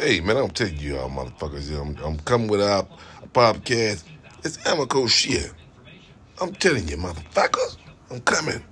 Hey, man, I'm telling you all motherfuckers, I'm, I'm coming with a podcast. It's Amico shit. I'm telling you, motherfuckers, I'm coming.